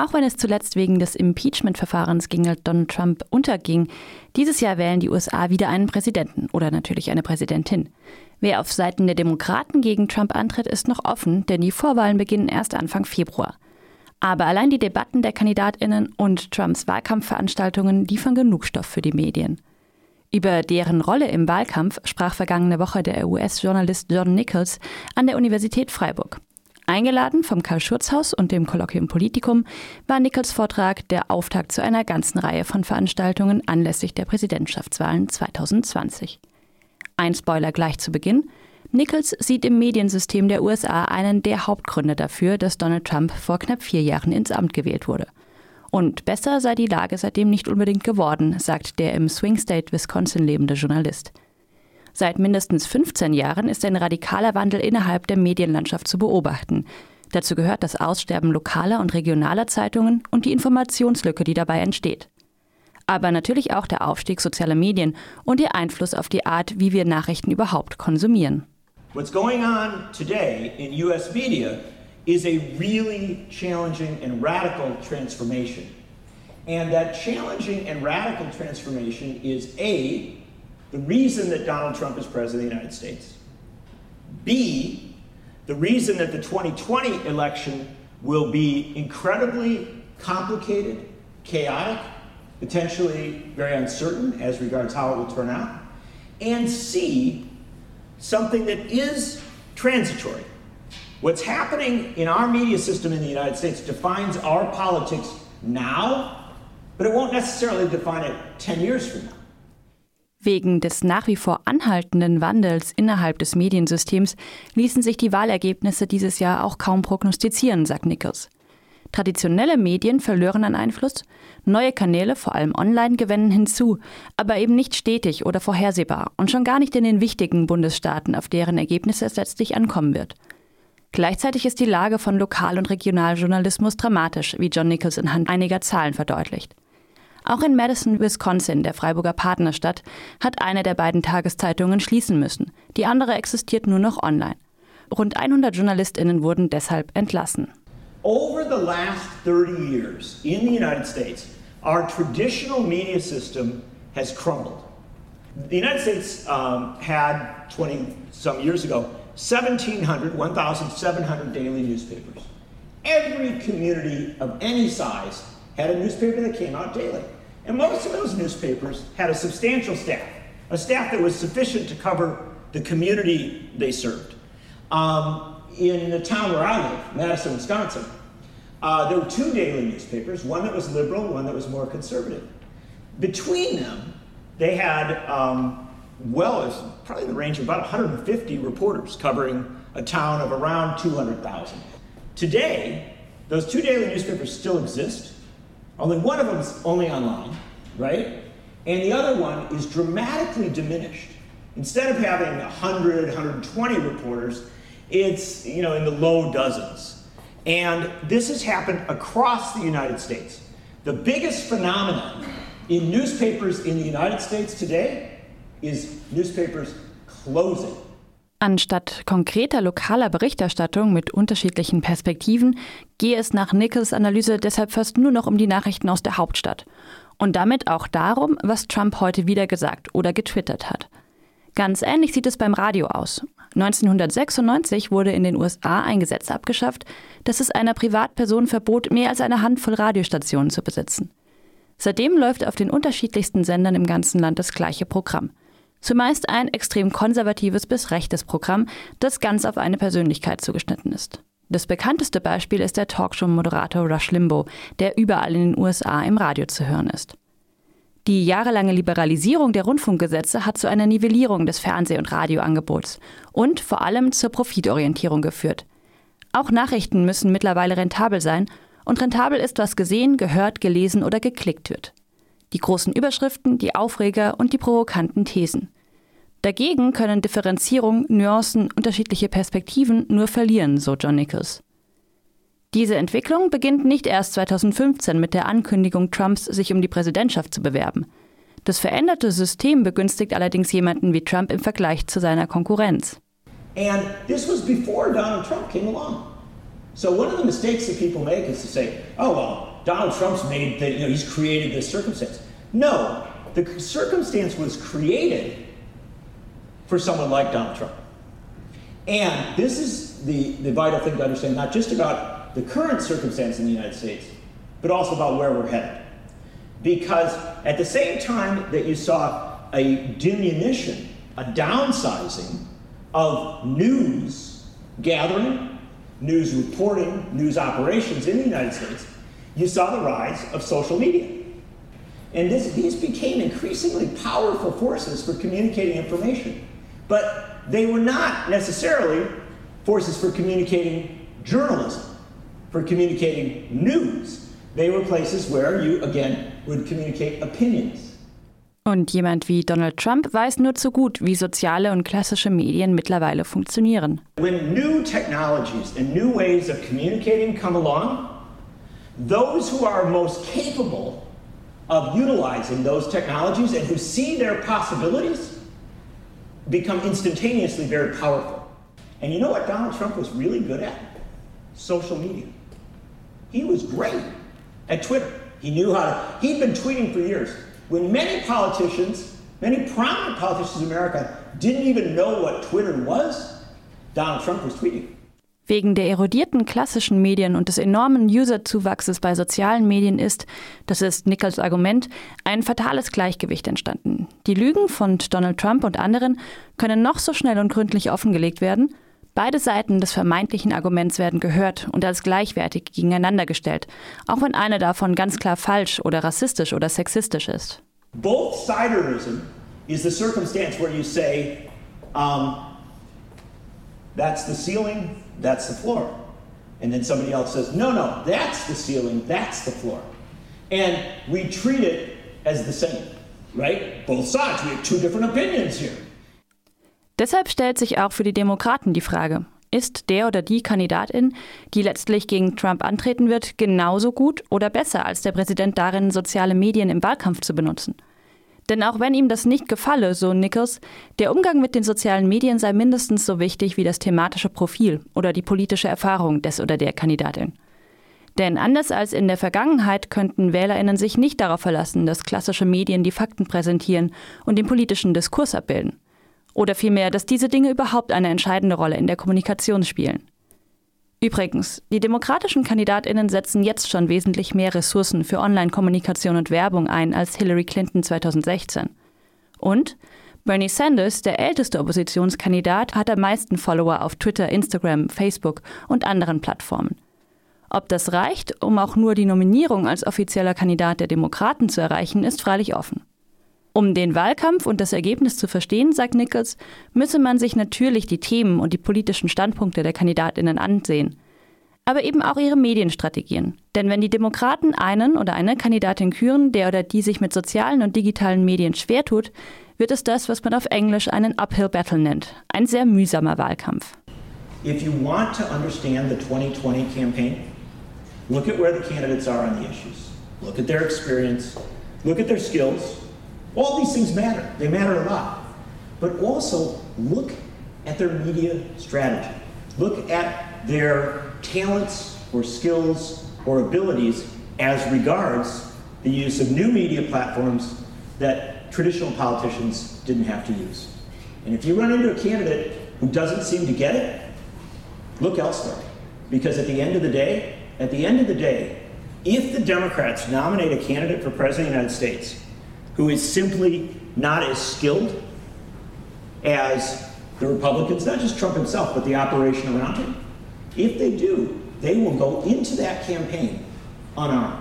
Auch wenn es zuletzt wegen des Impeachment-Verfahrens gegen Donald Trump unterging, dieses Jahr wählen die USA wieder einen Präsidenten oder natürlich eine Präsidentin. Wer auf Seiten der Demokraten gegen Trump antritt, ist noch offen, denn die Vorwahlen beginnen erst Anfang Februar. Aber allein die Debatten der Kandidatinnen und Trumps Wahlkampfveranstaltungen liefern genug Stoff für die Medien. Über deren Rolle im Wahlkampf sprach vergangene Woche der US-Journalist John Nichols an der Universität Freiburg. Eingeladen vom Karl-Schurz-Haus und dem Kolloquium Politikum war Nichols Vortrag der Auftakt zu einer ganzen Reihe von Veranstaltungen anlässlich der Präsidentschaftswahlen 2020. Ein Spoiler gleich zu Beginn. Nichols sieht im Mediensystem der USA einen der Hauptgründe dafür, dass Donald Trump vor knapp vier Jahren ins Amt gewählt wurde. Und besser sei die Lage seitdem nicht unbedingt geworden, sagt der im Swing State Wisconsin lebende Journalist. Seit mindestens 15 Jahren ist ein radikaler Wandel innerhalb der Medienlandschaft zu beobachten. Dazu gehört das Aussterben lokaler und regionaler Zeitungen und die Informationslücke, die dabei entsteht. Aber natürlich auch der Aufstieg sozialer Medien und ihr Einfluss auf die Art, wie wir Nachrichten überhaupt konsumieren. What's going on today in US media is a really challenging and radical transformation. And that challenging and radical transformation is A, the reason that Donald Trump is president of the United States. B, the reason that the 2020 election will be incredibly complicated, chaotic, potentially very uncertain as regards how it will turn out. And C, something that is transitory. What's happening in our media system in the United States defines our politics now, but it won't necessarily define it 10 years from now. Wegen des nach wie vor anhaltenden Wandels innerhalb des Mediensystems ließen sich die Wahlergebnisse dieses Jahr auch kaum prognostizieren, sagt Nichols. Traditionelle Medien verlören an Einfluss, neue Kanäle, vor allem online, gewinnen hinzu, aber eben nicht stetig oder vorhersehbar und schon gar nicht in den wichtigen Bundesstaaten, auf deren Ergebnisse es letztlich ankommen wird. Gleichzeitig ist die Lage von Lokal- und Regionaljournalismus dramatisch, wie John Nichols anhand einiger Zahlen verdeutlicht. Auch in Madison, Wisconsin, der Freiburger Partnerstadt, hat eine der beiden Tageszeitungen schließen müssen. Die andere existiert nur noch online. Rund 100 JournalistInnen wurden deshalb entlassen. Over the last 30 years in the United States, our traditional media system has crumbled. The United States um, had 20 some years ago 1,700, 1,700 daily newspapers. Every community of any size had a newspaper that came out daily. And most of those newspapers had a substantial staff, a staff that was sufficient to cover the community they served. Um, in the town where I live, Madison, Wisconsin, uh, there were two daily newspapers, one that was liberal, one that was more conservative. Between them, they had, um, well, it's probably the range of about 150 reporters covering a town of around 200,000. Today, those two daily newspapers still exist. Only one of them is only online, right? And the other one is dramatically diminished. Instead of having 100, 120 reporters, it's you know in the low dozens. And this has happened across the United States. The biggest phenomenon in newspapers in the United States today is newspapers closing. Anstatt konkreter lokaler Berichterstattung mit unterschiedlichen Perspektiven gehe es nach Nichols Analyse deshalb fast nur noch um die Nachrichten aus der Hauptstadt. Und damit auch darum, was Trump heute wieder gesagt oder getwittert hat. Ganz ähnlich sieht es beim Radio aus. 1996 wurde in den USA ein Gesetz abgeschafft, das es einer Privatperson verbot, mehr als eine Handvoll Radiostationen zu besitzen. Seitdem läuft auf den unterschiedlichsten Sendern im ganzen Land das gleiche Programm. Zumeist ein extrem konservatives bis rechtes Programm, das ganz auf eine Persönlichkeit zugeschnitten ist. Das bekannteste Beispiel ist der Talkshow-Moderator Rush Limbaugh, der überall in den USA im Radio zu hören ist. Die jahrelange Liberalisierung der Rundfunkgesetze hat zu einer Nivellierung des Fernseh- und Radioangebots und vor allem zur Profitorientierung geführt. Auch Nachrichten müssen mittlerweile rentabel sein und rentabel ist, was gesehen, gehört, gelesen oder geklickt wird die großen Überschriften, die Aufreger und die provokanten Thesen. Dagegen können Differenzierung, Nuancen, unterschiedliche Perspektiven nur verlieren, so John Nichols. Diese Entwicklung beginnt nicht erst 2015 mit der Ankündigung Trumps, sich um die Präsidentschaft zu bewerben. Das veränderte System begünstigt allerdings jemanden wie Trump im Vergleich zu seiner Konkurrenz. And this was before Donald Trump came along. So one of the mistakes that people make is to say, oh well, Donald Trump's made that, you know, he's created this circumstance. No, the circumstance was created for someone like Donald Trump. And this is the, the vital thing to understand, not just about the current circumstance in the United States, but also about where we're headed. Because at the same time that you saw a diminution, a downsizing of news gathering, news reporting, news operations in the United States, you saw the rise of social media. And this, these became increasingly powerful forces for communicating information. But they were not necessarily forces for communicating journalism, for communicating news. They were places where you, again, would communicate opinions. Und jemand wie Donald Trump weiß nur zu gut, wie soziale und klassische Medien mittlerweile funktionieren. When new technologies and new ways of communicating come along, those who are most capable of utilizing those technologies and who see their possibilities become instantaneously very powerful. And you know what Donald Trump was really good at? Social media. He was great at Twitter. He knew how to, he'd been tweeting for years. When many politicians, many prominent politicians in America didn't even know what Twitter was, Donald Trump was tweeting. Wegen der erodierten klassischen Medien und des enormen Userzuwachses bei sozialen Medien ist, das ist Nichols Argument, ein fatales Gleichgewicht entstanden. Die Lügen von Donald Trump und anderen können noch so schnell und gründlich offengelegt werden. Beide Seiten des vermeintlichen Arguments werden gehört und als gleichwertig gegeneinander gestellt, auch wenn eine davon ganz klar falsch oder rassistisch oder sexistisch ist. Both-siderism is the circumstance where you say, um, that's the ceiling, that's the floor. And then somebody else says, no, no, that's the ceiling, that's the floor. And we treat it as the same, right? Both sides, we have two different opinions here. Deshalb stellt sich auch für die Demokraten die Frage, ist der oder die Kandidatin, die letztlich gegen Trump antreten wird, genauso gut oder besser als der Präsident darin, soziale Medien im Wahlkampf zu benutzen? Denn auch wenn ihm das nicht gefalle, so Nichols, der Umgang mit den sozialen Medien sei mindestens so wichtig wie das thematische Profil oder die politische Erfahrung des oder der Kandidatin. Denn anders als in der Vergangenheit könnten Wählerinnen sich nicht darauf verlassen, dass klassische Medien die Fakten präsentieren und den politischen Diskurs abbilden. Oder vielmehr, dass diese Dinge überhaupt eine entscheidende Rolle in der Kommunikation spielen. Übrigens, die demokratischen Kandidatinnen setzen jetzt schon wesentlich mehr Ressourcen für Online-Kommunikation und Werbung ein als Hillary Clinton 2016. Und Bernie Sanders, der älteste Oppositionskandidat, hat am meisten Follower auf Twitter, Instagram, Facebook und anderen Plattformen. Ob das reicht, um auch nur die Nominierung als offizieller Kandidat der Demokraten zu erreichen, ist freilich offen. Um den Wahlkampf und das Ergebnis zu verstehen, sagt Nichols, müsse man sich natürlich die Themen und die politischen Standpunkte der Kandidatinnen ansehen, aber eben auch ihre Medienstrategien. Denn wenn die Demokraten einen oder eine Kandidatin küren, der oder die sich mit sozialen und digitalen Medien schwer tut, wird es das, was man auf Englisch einen Uphill Battle nennt, ein sehr mühsamer Wahlkampf. If you want to understand the 2020 campaign, look at where the candidates are on the issues. Look at their experience, look at their skills, All these things matter. They matter a lot. But also look at their media strategy. Look at their talents or skills or abilities as regards the use of new media platforms that traditional politicians didn't have to use. And if you run into a candidate who doesn't seem to get it, look elsewhere. Because at the end of the day, at the end of the day, if the Democrats nominate a candidate for president of the United States who is simply not as skilled as the Republicans, not just Trump himself, but the operation around him. If they do, they will go into that campaign unarmed.